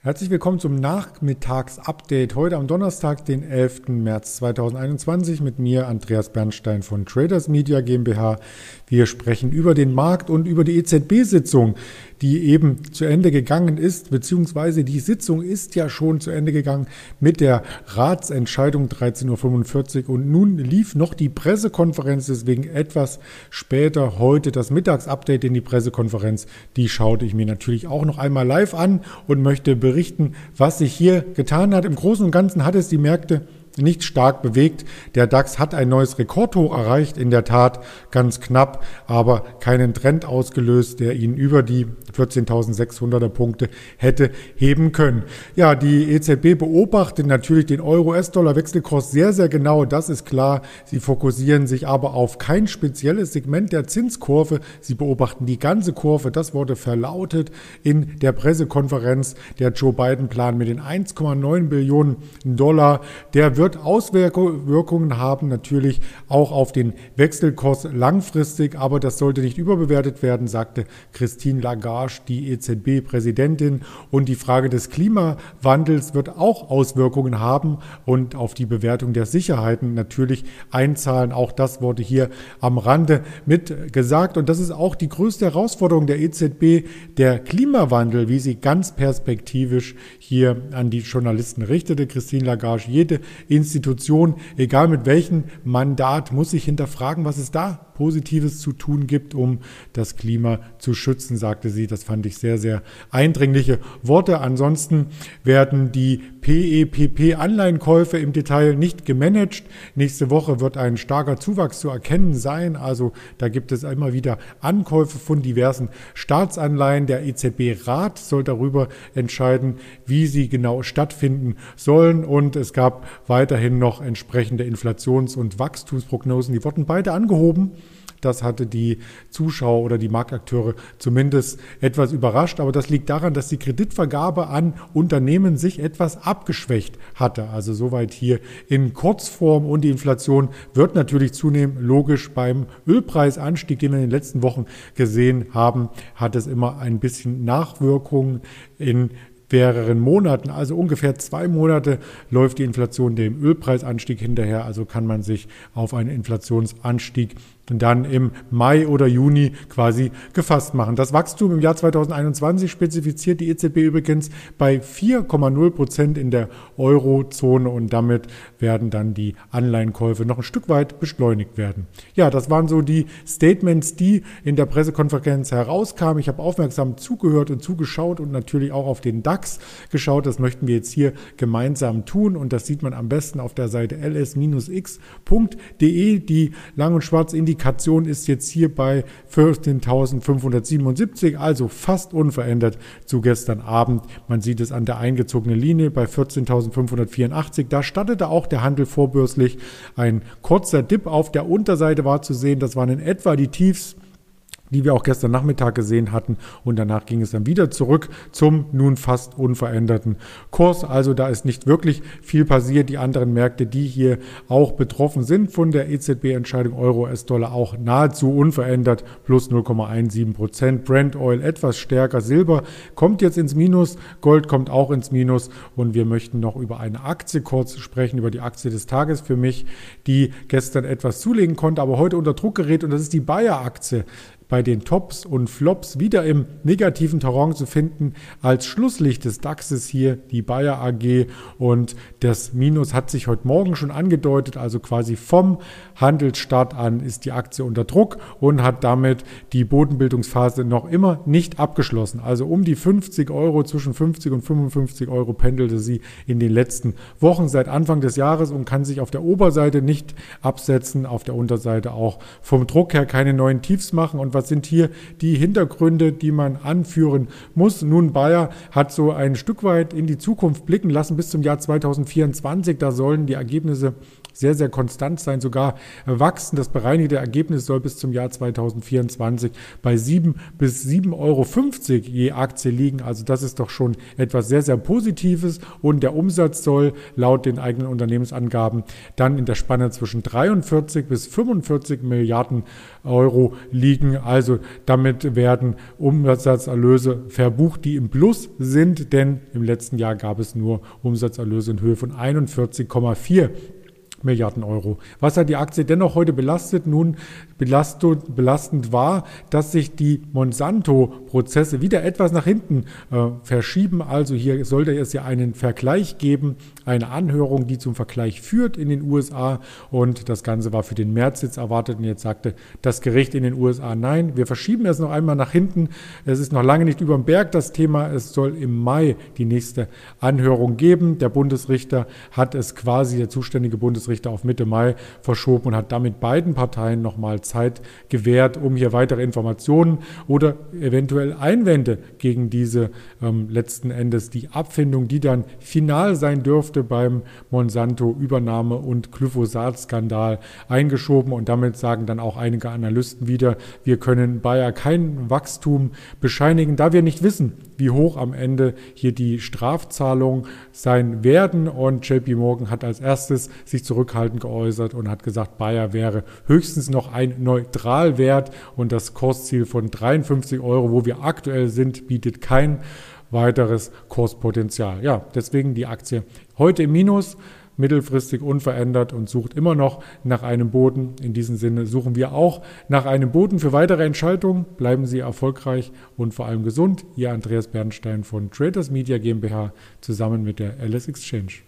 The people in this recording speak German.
Herzlich willkommen zum Nachmittagsupdate. Heute am Donnerstag, den 11. März 2021 mit mir, Andreas Bernstein von Traders Media GmbH. Wir sprechen über den Markt und über die EZB-Sitzung, die eben zu Ende gegangen ist, beziehungsweise die Sitzung ist ja schon zu Ende gegangen mit der Ratsentscheidung 13.45 Uhr und nun lief noch die Pressekonferenz, deswegen etwas später heute das Mittagsupdate in die Pressekonferenz. Die schaute ich mir natürlich auch noch einmal live an und möchte berichten, was sich hier getan hat. Im Großen und Ganzen hat es die Märkte nicht stark bewegt. Der DAX hat ein neues Rekordhoch erreicht, in der Tat ganz knapp, aber keinen Trend ausgelöst, der ihn über die 14.600er Punkte hätte heben können. Ja, die EZB beobachtet natürlich den Euro-US-Dollar-Wechselkurs sehr, sehr genau, das ist klar. Sie fokussieren sich aber auf kein spezielles Segment der Zinskurve. Sie beobachten die ganze Kurve. Das wurde verlautet in der Pressekonferenz. Der Joe Biden-Plan mit den 1,9 Billionen Dollar, der wird wird Auswirkungen haben, natürlich auch auf den Wechselkurs langfristig, aber das sollte nicht überbewertet werden, sagte Christine Lagarde, die EZB-Präsidentin. Und die Frage des Klimawandels wird auch Auswirkungen haben und auf die Bewertung der Sicherheiten natürlich einzahlen. Auch das wurde hier am Rande mit gesagt. Und das ist auch die größte Herausforderung der EZB, der Klimawandel, wie sie ganz perspektivisch hier an die Journalisten richtete. Christine Lagarde, jede Institution, egal mit welchem Mandat, muss sich hinterfragen, was es da Positives zu tun gibt, um das Klima zu schützen, sagte sie. Das fand ich sehr, sehr eindringliche Worte. Ansonsten werden die PEPP-Anleihenkäufe im Detail nicht gemanagt. Nächste Woche wird ein starker Zuwachs zu erkennen sein. Also da gibt es immer wieder Ankäufe von diversen Staatsanleihen. Der EZB-Rat soll darüber entscheiden, wie sie genau stattfinden sollen. Und es gab weiterhin noch entsprechende Inflations- und Wachstumsprognosen. Die wurden beide angehoben. Das hatte die Zuschauer oder die Marktakteure zumindest etwas überrascht. Aber das liegt daran, dass die Kreditvergabe an Unternehmen sich etwas abgeschwächt hatte. Also soweit hier in Kurzform. Und die Inflation wird natürlich zunehmen. Logisch beim Ölpreisanstieg, den wir in den letzten Wochen gesehen haben, hat es immer ein bisschen Nachwirkungen in mehreren Monaten, also ungefähr zwei Monate, läuft die Inflation dem Ölpreisanstieg hinterher. Also kann man sich auf einen Inflationsanstieg dann im Mai oder Juni quasi gefasst machen. Das Wachstum im Jahr 2021 spezifiziert die EZB übrigens bei 4,0 Prozent in der Eurozone und damit werden dann die Anleihenkäufe noch ein Stück weit beschleunigt werden. Ja, das waren so die Statements, die in der Pressekonferenz herauskamen. Ich habe aufmerksam zugehört und zugeschaut und natürlich auch auf den DAX geschaut. Das möchten wir jetzt hier gemeinsam tun und das sieht man am besten auf der Seite ls-x.de, die lang und schwarz indikator Indikation ist jetzt hier bei 14.577, also fast unverändert zu gestern Abend. Man sieht es an der eingezogenen Linie bei 14.584. Da startete auch der Handel vorbörslich. Ein kurzer Dip auf der Unterseite war zu sehen. Das waren in etwa die Tiefs die wir auch gestern Nachmittag gesehen hatten. Und danach ging es dann wieder zurück zum nun fast unveränderten Kurs. Also da ist nicht wirklich viel passiert. Die anderen Märkte, die hier auch betroffen sind von der EZB-Entscheidung Euro, US-Dollar auch nahezu unverändert, plus 0,17 Prozent. Brent Oil etwas stärker. Silber kommt jetzt ins Minus. Gold kommt auch ins Minus. Und wir möchten noch über eine Aktie kurz sprechen, über die Aktie des Tages für mich, die gestern etwas zulegen konnte, aber heute unter Druck gerät. Und das ist die Bayer-Aktie bei den Tops und Flops wieder im negativen Terrain zu finden. Als Schlusslicht des DAXes hier die Bayer AG und das Minus hat sich heute Morgen schon angedeutet, also quasi vom Handelsstart an ist die Aktie unter Druck und hat damit die Bodenbildungsphase noch immer nicht abgeschlossen. Also um die 50 Euro, zwischen 50 und 55 Euro pendelte sie in den letzten Wochen seit Anfang des Jahres und kann sich auf der Oberseite nicht absetzen, auf der Unterseite auch vom Druck her keine neuen Tiefs machen und was sind hier die Hintergründe, die man anführen muss? Nun, Bayer hat so ein Stück weit in die Zukunft blicken lassen bis zum Jahr 2024. Da sollen die Ergebnisse sehr, sehr konstant sein, sogar wachsen. Das bereinigte Ergebnis soll bis zum Jahr 2024 bei 7 bis 7,50 Euro je Aktie liegen. Also das ist doch schon etwas sehr, sehr Positives. Und der Umsatz soll laut den eigenen Unternehmensangaben dann in der Spanne zwischen 43 bis 45 Milliarden Euro liegen. Also damit werden Umsatzerlöse verbucht, die im Plus sind, denn im letzten Jahr gab es nur Umsatzerlöse in Höhe von 41,4 Milliarden Euro. Was hat die Aktie dennoch heute belastet? Nun, belastend war, dass sich die Monsanto-Prozesse wieder etwas nach hinten äh, verschieben. Also hier sollte es ja einen Vergleich geben, eine Anhörung, die zum Vergleich führt in den USA. Und das Ganze war für den März jetzt erwartet. Und jetzt sagte das Gericht in den USA, nein, wir verschieben es noch einmal nach hinten. Es ist noch lange nicht über dem Berg das Thema. Es soll im Mai die nächste Anhörung geben. Der Bundesrichter hat es quasi, der zuständige Bundesrichter, auf Mitte Mai verschoben und hat damit beiden Parteien nochmal Zeit gewährt, um hier weitere Informationen oder eventuell Einwände gegen diese ähm, letzten Endes die Abfindung, die dann final sein dürfte beim Monsanto-Übernahme- und Glyphosat-Skandal eingeschoben. Und damit sagen dann auch einige Analysten wieder, wir können Bayer kein Wachstum bescheinigen, da wir nicht wissen, wie hoch am Ende hier die Strafzahlungen sein werden. Und JP Morgan hat als erstes sich zurückhaltend geäußert und hat gesagt, Bayer wäre höchstens noch ein Neutralwert und das Kursziel von 53 Euro, wo wir aktuell sind, bietet kein weiteres Kurspotenzial. Ja, deswegen die Aktie heute im Minus mittelfristig unverändert und sucht immer noch nach einem Boden. In diesem Sinne suchen wir auch nach einem Boden für weitere Entscheidungen. Bleiben Sie erfolgreich und vor allem gesund. Ihr Andreas Bernstein von Traders Media GmbH zusammen mit der LS Exchange.